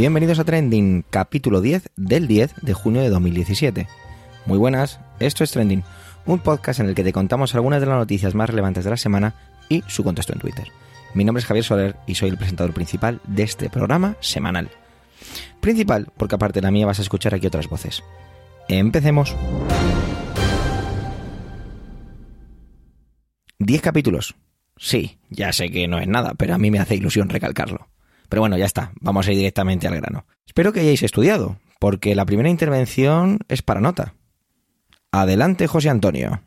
Bienvenidos a Trending, capítulo 10 del 10 de junio de 2017. Muy buenas, esto es Trending, un podcast en el que te contamos algunas de las noticias más relevantes de la semana y su contexto en Twitter. Mi nombre es Javier Soler y soy el presentador principal de este programa semanal. Principal, porque aparte de la mía vas a escuchar aquí otras voces. Empecemos. 10 capítulos. Sí, ya sé que no es nada, pero a mí me hace ilusión recalcarlo. Pero bueno, ya está, vamos a ir directamente al grano. Espero que hayáis estudiado, porque la primera intervención es para nota. Adelante, José Antonio.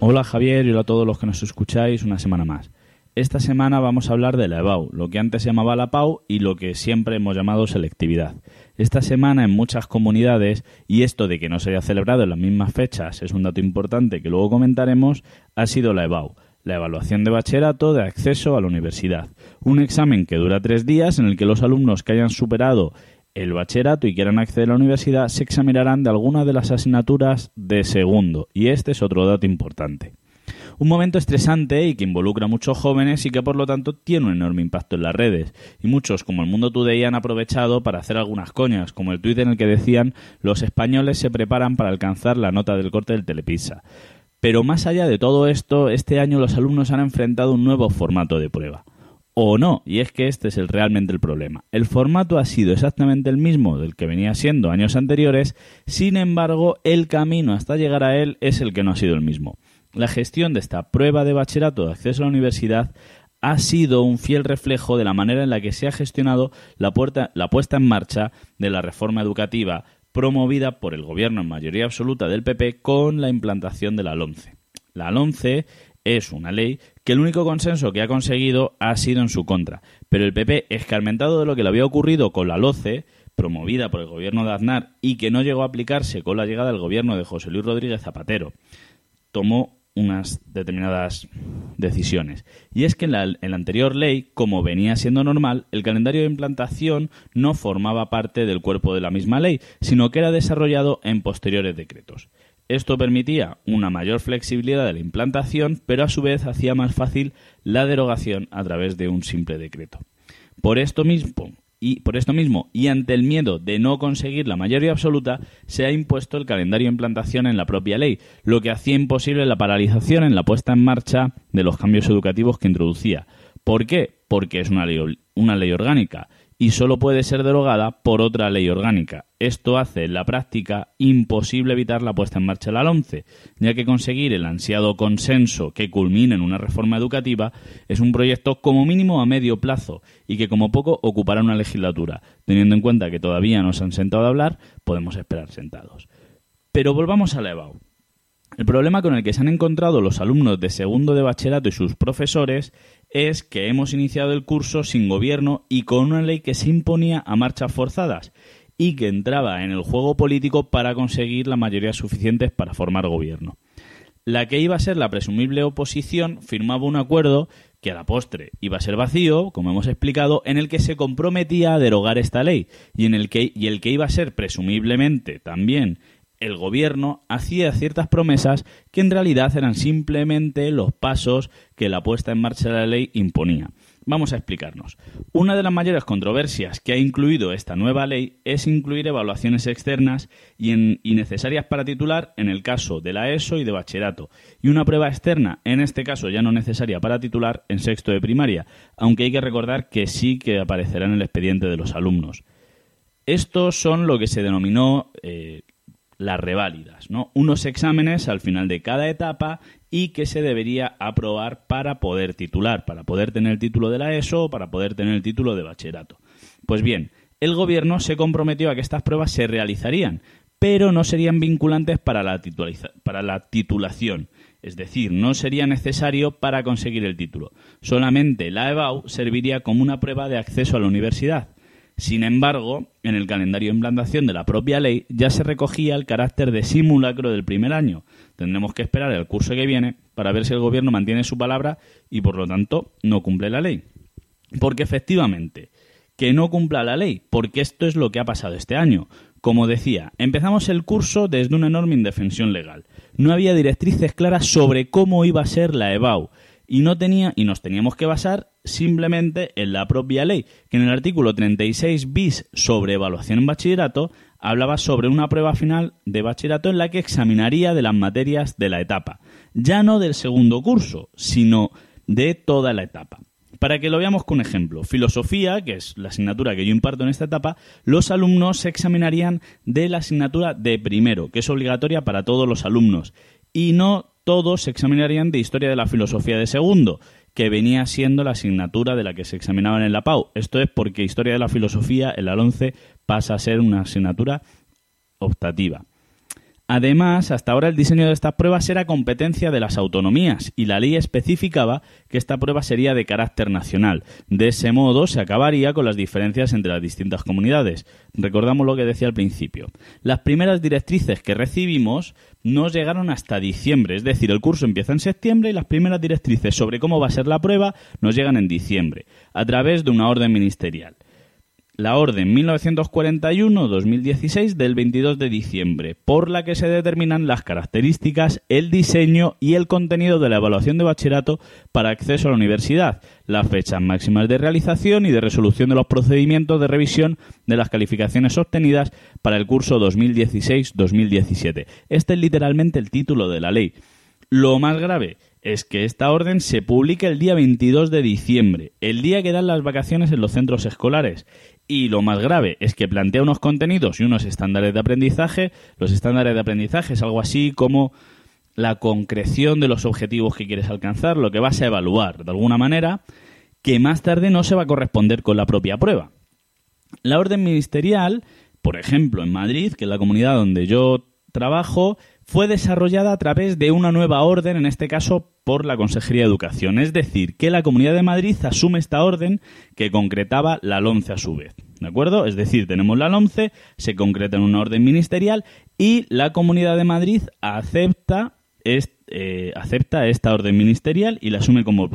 Hola Javier y hola a todos los que nos escucháis una semana más. Esta semana vamos a hablar de la EBAU, lo que antes se llamaba la PAU y lo que siempre hemos llamado selectividad. Esta semana en muchas comunidades, y esto de que no se haya celebrado en las mismas fechas es un dato importante que luego comentaremos, ha sido la EBAU, la evaluación de bachillerato de acceso a la universidad. Un examen que dura tres días en el que los alumnos que hayan superado el bachillerato y quieran acceder a la universidad se examinarán de alguna de las asignaturas de segundo, y este es otro dato importante. Un momento estresante y que involucra a muchos jóvenes y que por lo tanto tiene un enorme impacto en las redes. Y muchos, como el Mundo Today, han aprovechado para hacer algunas coñas, como el tuit en el que decían los españoles se preparan para alcanzar la nota del corte del Telepizza. Pero más allá de todo esto, este año los alumnos han enfrentado un nuevo formato de prueba. O no, y es que este es realmente el problema. El formato ha sido exactamente el mismo del que venía siendo años anteriores, sin embargo, el camino hasta llegar a él es el que no ha sido el mismo la gestión de esta prueba de bachillerato de acceso a la universidad ha sido un fiel reflejo de la manera en la que se ha gestionado la, la puesta en marcha de la reforma educativa promovida por el gobierno en mayoría absoluta del PP con la implantación de la LONCE. La LONCE es una ley que el único consenso que ha conseguido ha sido en su contra, pero el PP, escarmentado de lo que le había ocurrido con la LOCE, promovida por el gobierno de Aznar y que no llegó a aplicarse con la llegada del gobierno de José Luis Rodríguez Zapatero, tomó unas determinadas decisiones. Y es que en la, en la, anterior ley, como venía siendo normal, el calendario de implantación no formaba parte del cuerpo de la misma ley, sino que era desarrollado en posteriores decretos. Esto permitía una mayor flexibilidad de la implantación, pero a su vez hacía más fácil la derogación a través de un simple decreto. Por esto mismo, y por esto mismo, y ante el miedo de no conseguir la mayoría absoluta, se ha impuesto el calendario de implantación en la propia ley, lo que hacía imposible la paralización en la puesta en marcha de los cambios educativos que introducía. ¿Por qué? Porque es una ley, una ley orgánica y solo puede ser derogada por otra ley orgánica. Esto hace en la práctica imposible evitar la puesta en marcha de la 11, ya que conseguir el ansiado consenso que culmine en una reforma educativa es un proyecto como mínimo a medio plazo y que como poco ocupará una legislatura. Teniendo en cuenta que todavía no se han sentado a hablar, podemos esperar sentados. Pero volvamos a la EBAU. El problema con el que se han encontrado los alumnos de segundo de bachillerato y sus profesores es que hemos iniciado el curso sin gobierno y con una ley que se imponía a marchas forzadas y que entraba en el juego político para conseguir la mayoría suficientes para formar gobierno. La que iba a ser la presumible oposición firmaba un acuerdo que a la postre iba a ser vacío, como hemos explicado, en el que se comprometía a derogar esta ley y en el que y el que iba a ser presumiblemente también el gobierno hacía ciertas promesas que en realidad eran simplemente los pasos que la puesta en marcha de la ley imponía. Vamos a explicarnos. Una de las mayores controversias que ha incluido esta nueva ley es incluir evaluaciones externas y, necesarias para titular en el caso de la ESO y de bachillerato, y una prueba externa, en este caso ya no necesaria para titular, en sexto de primaria, aunque hay que recordar que sí que aparecerá en el expediente de los alumnos. Estos son lo que se denominó eh, las reválidas, ¿no? Unos exámenes al final de cada etapa y que se debería aprobar para poder titular, para poder tener el título de la ESO o para poder tener el título de bachillerato. Pues bien, el gobierno se comprometió a que estas pruebas se realizarían, pero no serían vinculantes para la, para la titulación. Es decir, no sería necesario para conseguir el título. Solamente la EBAU serviría como una prueba de acceso a la universidad. Sin embargo, en el calendario de implantación de la propia ley ya se recogía el carácter de simulacro del primer año. Tendremos que esperar el curso que viene para ver si el gobierno mantiene su palabra y por lo tanto no cumple la ley. Porque efectivamente, que no cumpla la ley, porque esto es lo que ha pasado este año. Como decía, empezamos el curso desde una enorme indefensión legal. No había directrices claras sobre cómo iba a ser la EBAU y no tenía y nos teníamos que basar simplemente en la propia ley, que en el artículo 36 bis sobre evaluación en bachillerato hablaba sobre una prueba final de bachillerato en la que examinaría de las materias de la etapa, ya no del segundo curso, sino de toda la etapa. Para que lo veamos con ejemplo, filosofía, que es la asignatura que yo imparto en esta etapa, los alumnos se examinarían de la asignatura de primero, que es obligatoria para todos los alumnos, y no todos se examinarían de historia de la filosofía de segundo, que venía siendo la asignatura de la que se examinaban en la PAU. Esto es porque historia de la filosofía en la 11 pasa a ser una asignatura optativa. Además, hasta ahora el diseño de estas pruebas era competencia de las autonomías y la ley especificaba que esta prueba sería de carácter nacional. De ese modo se acabaría con las diferencias entre las distintas comunidades. Recordamos lo que decía al principio. Las primeras directrices que recibimos nos llegaron hasta diciembre, es decir, el curso empieza en septiembre y las primeras directrices sobre cómo va a ser la prueba nos llegan en diciembre, a través de una orden ministerial la Orden 1941-2016 del 22 de diciembre, por la que se determinan las características, el diseño y el contenido de la evaluación de bachillerato para acceso a la universidad, las fechas máximas de realización y de resolución de los procedimientos de revisión de las calificaciones obtenidas para el curso 2016-2017. Este es literalmente el título de la ley. Lo más grave es que esta orden se publica el día 22 de diciembre, el día que dan las vacaciones en los centros escolares, y lo más grave es que plantea unos contenidos y unos estándares de aprendizaje. Los estándares de aprendizaje es algo así como la concreción de los objetivos que quieres alcanzar, lo que vas a evaluar de alguna manera, que más tarde no se va a corresponder con la propia prueba. La orden ministerial, por ejemplo, en Madrid, que es la comunidad donde yo trabajo, fue desarrollada a través de una nueva orden, en este caso por la Consejería de Educación. Es decir, que la Comunidad de Madrid asume esta orden que concretaba la LONCE a su vez. ¿De acuerdo? Es decir, tenemos la LONCE, se concreta en una orden ministerial y la Comunidad de Madrid acepta, eh, esta orden ministerial y la asume como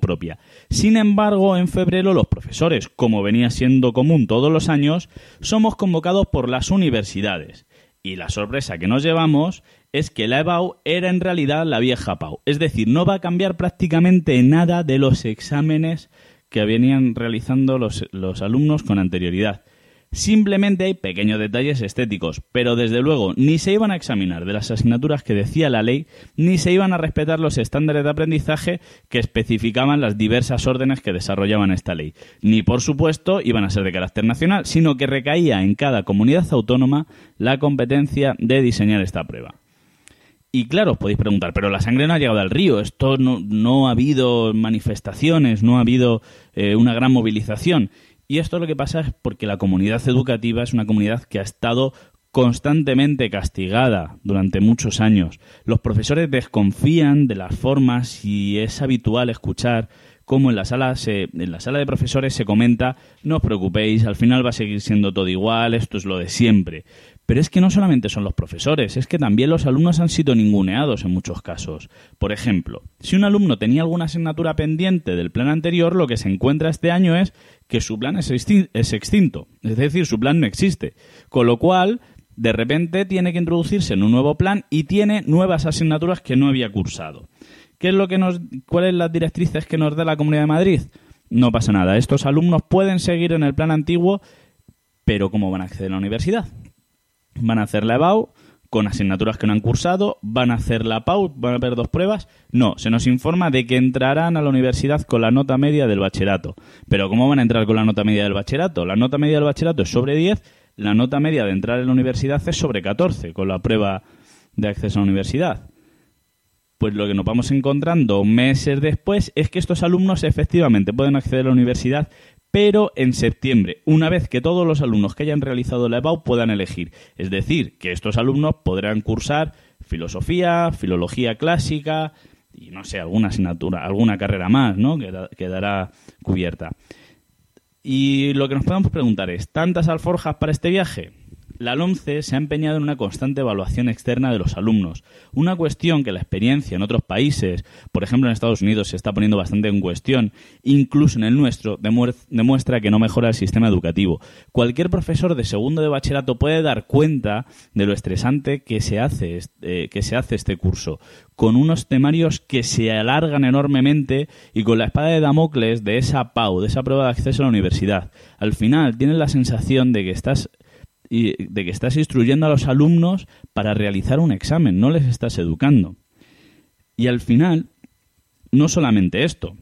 propia. Sin embargo, en febrero los profesores, como venía siendo común todos los años, somos convocados por las universidades y la sorpresa que nos llevamos es que la EBAU era en realidad la vieja PAU. Es decir, no va a cambiar prácticamente nada de los exámenes que venían realizando los, los alumnos con anterioridad. Simplemente hay pequeños detalles estéticos, pero desde luego ni se iban a examinar de las asignaturas que decía la ley, ni se iban a respetar los estándares de aprendizaje que especificaban las diversas órdenes que desarrollaban esta ley, ni por supuesto iban a ser de carácter nacional, sino que recaía en cada comunidad autónoma la competencia de diseñar esta prueba. Y claro, os podéis preguntar, pero la sangre no ha llegado al río, esto no, ha habido manifestaciones, no ha habido eh, una gran movilización. Y esto lo que pasa es porque la comunidad educativa es una comunidad que ha estado constantemente castigada durante muchos años. Los profesores desconfían de las formas y es habitual escuchar cómo en la sala en la sala de profesores se comenta no os preocupéis, al final va a seguir siendo todo igual, esto es lo de siempre. Pero es que no solamente son los profesores, es que también los alumnos han sido ninguneados en muchos casos. Por ejemplo, si un alumno tenía alguna asignatura pendiente del plan anterior, lo que se encuentra este año es que su plan es extinto, es decir, su plan no existe. Con lo cual, de repente tiene que introducirse en un nuevo plan y tiene nuevas asignaturas que no había cursado. ¿Qué es lo que nos, ¿Cuáles las directrices que nos da la Comunidad de Madrid? No pasa nada. Estos alumnos pueden seguir en el plan antiguo, pero ¿cómo van a acceder a la universidad? Van a hacer la EBAU con asignaturas que no han cursado, van a hacer la PAU, van a haber dos pruebas. No, se nos informa de que entrarán a la universidad con la nota media del bachillerato. Pero ¿cómo van a entrar con la nota media del bachillerato? La nota media del bachillerato es sobre 10, la nota media de entrar en la universidad es sobre 14 con la prueba de acceso a la universidad. Pues lo que nos vamos encontrando meses después es que estos alumnos efectivamente pueden acceder a la universidad, pero en septiembre, una vez que todos los alumnos que hayan realizado la EBAU puedan elegir. Es decir, que estos alumnos podrán cursar filosofía, filología clásica y no sé, alguna asignatura, alguna carrera más, ¿no? Quedará cubierta. Y lo que nos podemos preguntar es, ¿tantas alforjas para este viaje? La LOMCE se ha empeñado en una constante evaluación externa de los alumnos, una cuestión que la experiencia en otros países, por ejemplo en Estados Unidos, se está poniendo bastante en cuestión, incluso en el nuestro, demuestra que no mejora el sistema educativo. Cualquier profesor de segundo de bachillerato puede dar cuenta de lo estresante que se hace, eh, que se hace este curso, con unos temarios que se alargan enormemente y con la espada de Damocles de esa PAU, de esa prueba de acceso a la universidad. Al final tienes la sensación de que estás de que estás instruyendo a los alumnos para realizar un examen, no les estás educando. Y al final, no solamente esto.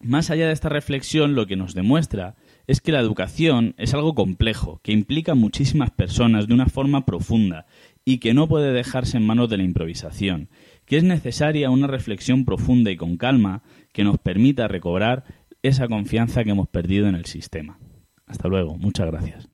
Más allá de esta reflexión, lo que nos demuestra es que la educación es algo complejo, que implica a muchísimas personas de una forma profunda y que no puede dejarse en manos de la improvisación, que es necesaria una reflexión profunda y con calma que nos permita recobrar esa confianza que hemos perdido en el sistema. Hasta luego, muchas gracias.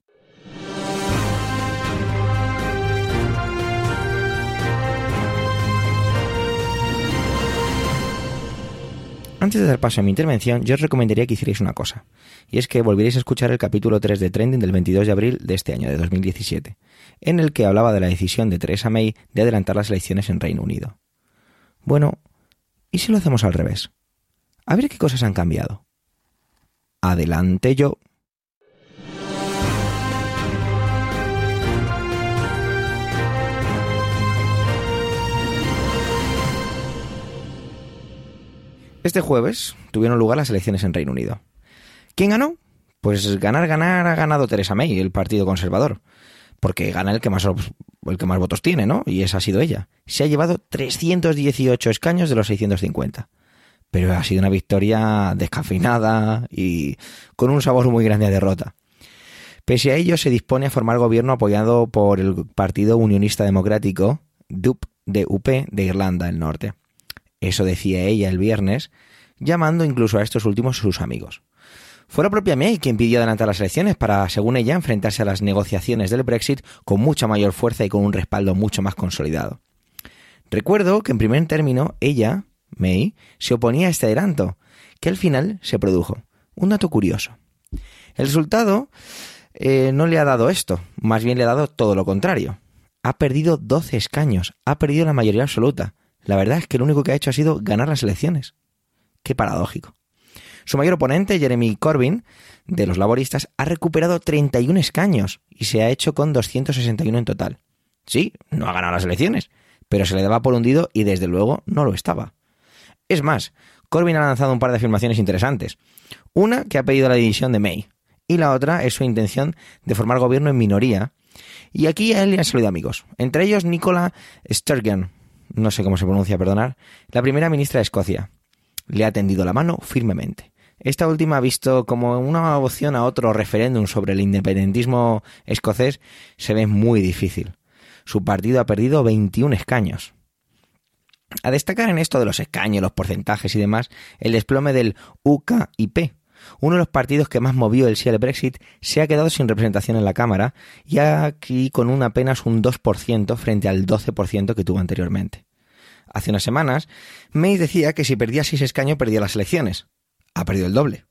Antes de dar paso a mi intervención, yo os recomendaría que hicierais una cosa, y es que volvierais a escuchar el capítulo 3 de Trending del 22 de abril de este año, de 2017, en el que hablaba de la decisión de Theresa May de adelantar las elecciones en Reino Unido. Bueno, ¿y si lo hacemos al revés? A ver qué cosas han cambiado. Adelante yo. Este jueves tuvieron lugar las elecciones en Reino Unido. ¿Quién ganó? Pues ganar, ganar ha ganado Theresa May, el Partido Conservador. Porque gana el que más, el que más votos tiene, ¿no? Y esa ha sido ella. Se ha llevado 318 escaños de los 650. Pero ha sido una victoria descafeinada y con un sabor muy grande a derrota. Pese a ello, se dispone a formar gobierno apoyado por el Partido Unionista Democrático, DUP, UP de Irlanda del Norte. Eso decía ella el viernes, llamando incluso a estos últimos sus amigos. Fue la propia May quien pidió adelantar las elecciones para, según ella, enfrentarse a las negociaciones del Brexit con mucha mayor fuerza y con un respaldo mucho más consolidado. Recuerdo que en primer término ella, May, se oponía a este adelanto, que al final se produjo. Un dato curioso. El resultado eh, no le ha dado esto, más bien le ha dado todo lo contrario. Ha perdido 12 escaños, ha perdido la mayoría absoluta. La verdad es que lo único que ha hecho ha sido ganar las elecciones. Qué paradójico. Su mayor oponente, Jeremy Corbyn, de los laboristas, ha recuperado 31 escaños y se ha hecho con 261 en total. Sí, no ha ganado las elecciones, pero se le daba por hundido y desde luego no lo estaba. Es más, Corbyn ha lanzado un par de afirmaciones interesantes. Una que ha pedido la división de May y la otra es su intención de formar gobierno en minoría. Y aquí a él le han salido amigos, entre ellos Nicola Sturgeon, no sé cómo se pronuncia, perdonar, la primera ministra de Escocia. Le ha tendido la mano firmemente. Esta última ha visto como una opción a otro referéndum sobre el independentismo escocés se ve muy difícil. Su partido ha perdido 21 escaños. A destacar en esto de los escaños, los porcentajes y demás, el desplome del UKIP, uno de los partidos que más movió el sí al Brexit se ha quedado sin representación en la Cámara y aquí con un apenas un 2% frente al 12% que tuvo anteriormente. Hace unas semanas, May decía que si perdía seis escaños perdía las elecciones. Ha perdido el doble.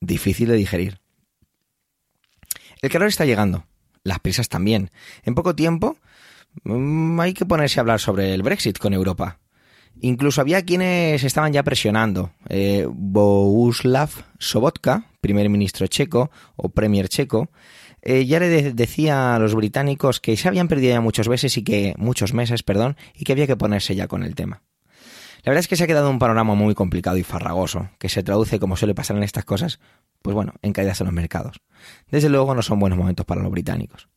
Difícil de digerir. El calor está llegando. Las prisas también. En poco tiempo mm, hay que ponerse a hablar sobre el Brexit con Europa. Incluso había quienes estaban ya presionando. Eh, Bohuslav Sobotka, primer ministro checo o premier checo, eh, ya le decía a los británicos que se habían perdido ya muchos meses y que muchos meses, perdón, y que había que ponerse ya con el tema. La verdad es que se ha quedado un panorama muy complicado y farragoso, que se traduce, como suele pasar en estas cosas, pues bueno, en caídas en los mercados. Desde luego no son buenos momentos para los británicos.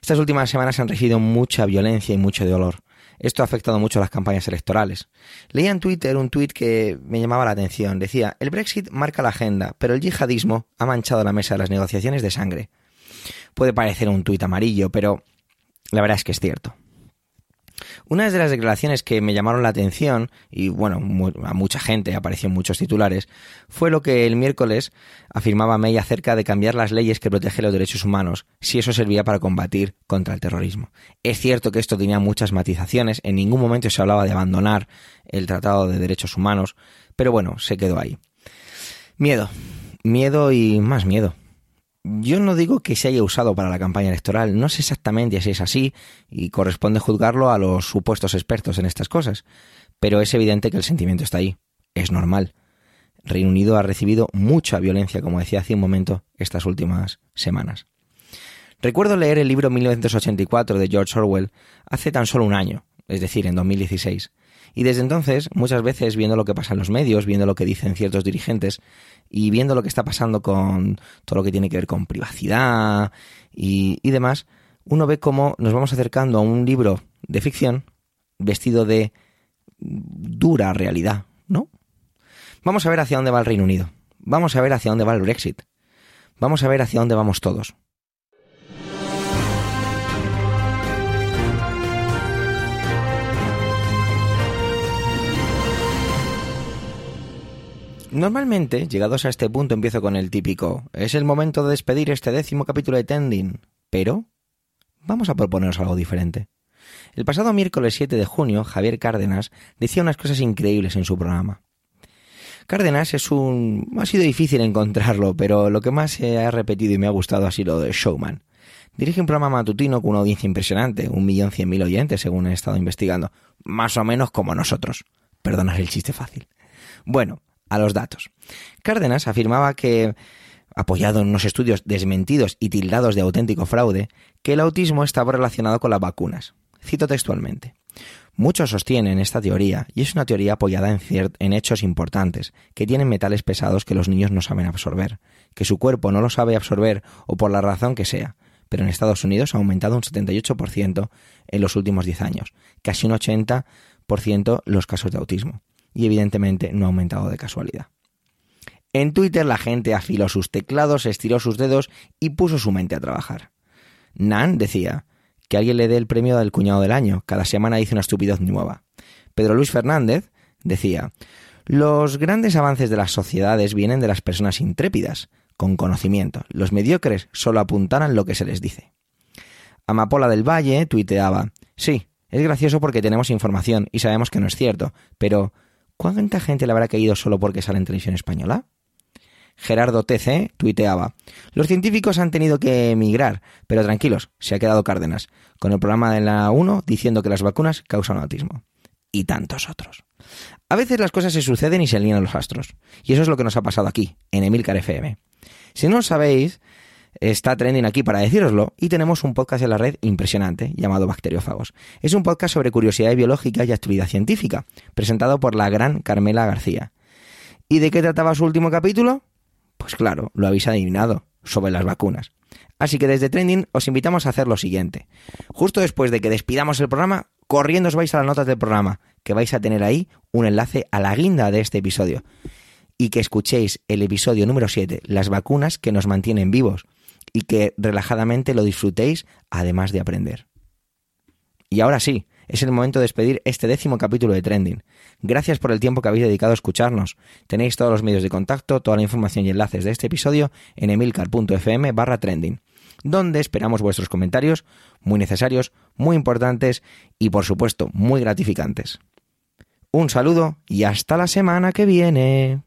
Estas últimas semanas han recibido mucha violencia y mucho dolor. Esto ha afectado mucho a las campañas electorales. Leía en Twitter un tuit que me llamaba la atención. Decía, el Brexit marca la agenda, pero el yihadismo ha manchado la mesa de las negociaciones de sangre. Puede parecer un tuit amarillo, pero la verdad es que es cierto. Una de las declaraciones que me llamaron la atención, y bueno, a mucha gente apareció en muchos titulares, fue lo que el miércoles afirmaba May acerca de cambiar las leyes que protegen los derechos humanos, si eso servía para combatir contra el terrorismo. Es cierto que esto tenía muchas matizaciones, en ningún momento se hablaba de abandonar el Tratado de Derechos Humanos, pero bueno, se quedó ahí. Miedo, miedo y más miedo. Yo no digo que se haya usado para la campaña electoral, no sé exactamente si es así y corresponde juzgarlo a los supuestos expertos en estas cosas, pero es evidente que el sentimiento está ahí, es normal. Reino Unido ha recibido mucha violencia, como decía hace un momento, estas últimas semanas. Recuerdo leer el libro 1984 de George Orwell hace tan solo un año, es decir, en 2016. Y desde entonces, muchas veces viendo lo que pasa en los medios, viendo lo que dicen ciertos dirigentes y viendo lo que está pasando con todo lo que tiene que ver con privacidad y, y demás, uno ve cómo nos vamos acercando a un libro de ficción vestido de dura realidad, ¿no? Vamos a ver hacia dónde va el Reino Unido. Vamos a ver hacia dónde va el Brexit. Vamos a ver hacia dónde vamos todos. Normalmente, llegados a este punto, empiezo con el típico es el momento de despedir este décimo capítulo de Tending. Pero vamos a proponernos algo diferente. El pasado miércoles 7 de junio, Javier Cárdenas decía unas cosas increíbles en su programa. Cárdenas es un... ha sido difícil encontrarlo, pero lo que más se ha repetido y me ha gustado ha sido de Showman. Dirige un programa matutino con una audiencia impresionante, un millón cien mil oyentes según he estado investigando, más o menos como nosotros. Perdonad el chiste fácil. Bueno, a los datos. Cárdenas afirmaba que, apoyado en unos estudios desmentidos y tildados de auténtico fraude, que el autismo estaba relacionado con las vacunas. Cito textualmente. Muchos sostienen esta teoría, y es una teoría apoyada en, en, hechos importantes, que tienen metales pesados que los niños no saben absorber, que su cuerpo no lo sabe absorber o por la razón que sea, pero en Estados Unidos ha aumentado un 78% en los últimos 10 años, casi un 80% los casos de autismo, y evidentemente no ha aumentado de casualidad. En Twitter la gente afiló sus teclados, estiró sus dedos y puso su mente a trabajar. Nan decía, que alguien le dé el premio del cuñado del año. Cada semana dice una estupidez nueva. Pedro Luis Fernández decía, los grandes avances de las sociedades vienen de las personas intrépidas, con conocimiento. Los mediocres solo apuntarán lo que se les dice. Amapola del Valle tuiteaba, sí, es gracioso porque tenemos información y sabemos que no es cierto, pero ¿cuánta gente le habrá caído solo porque sale en televisión española? Gerardo TC tuiteaba, los científicos han tenido que emigrar, pero tranquilos, se ha quedado Cárdenas, con el programa de la 1 diciendo que las vacunas causan autismo. Y tantos otros. A veces las cosas se suceden y se alinean los astros. Y eso es lo que nos ha pasado aquí, en Emilcar FM. Si no lo sabéis, está trending aquí para decíroslo y tenemos un podcast en la red impresionante llamado Bacteriófagos. Es un podcast sobre curiosidad biológica y actividad científica, presentado por la gran Carmela García. ¿Y de qué trataba su último capítulo? Pues claro, lo habéis adivinado, sobre las vacunas. Así que desde Trending os invitamos a hacer lo siguiente. Justo después de que despidamos el programa, corriendo os vais a las notas del programa, que vais a tener ahí un enlace a la guinda de este episodio. Y que escuchéis el episodio número 7, las vacunas que nos mantienen vivos, y que relajadamente lo disfrutéis además de aprender. Y ahora sí, es el momento de despedir este décimo capítulo de Trending. Gracias por el tiempo que habéis dedicado a escucharnos. Tenéis todos los medios de contacto, toda la información y enlaces de este episodio en emilcar.fm barra trending, donde esperamos vuestros comentarios, muy necesarios, muy importantes y por supuesto muy gratificantes. Un saludo y hasta la semana que viene.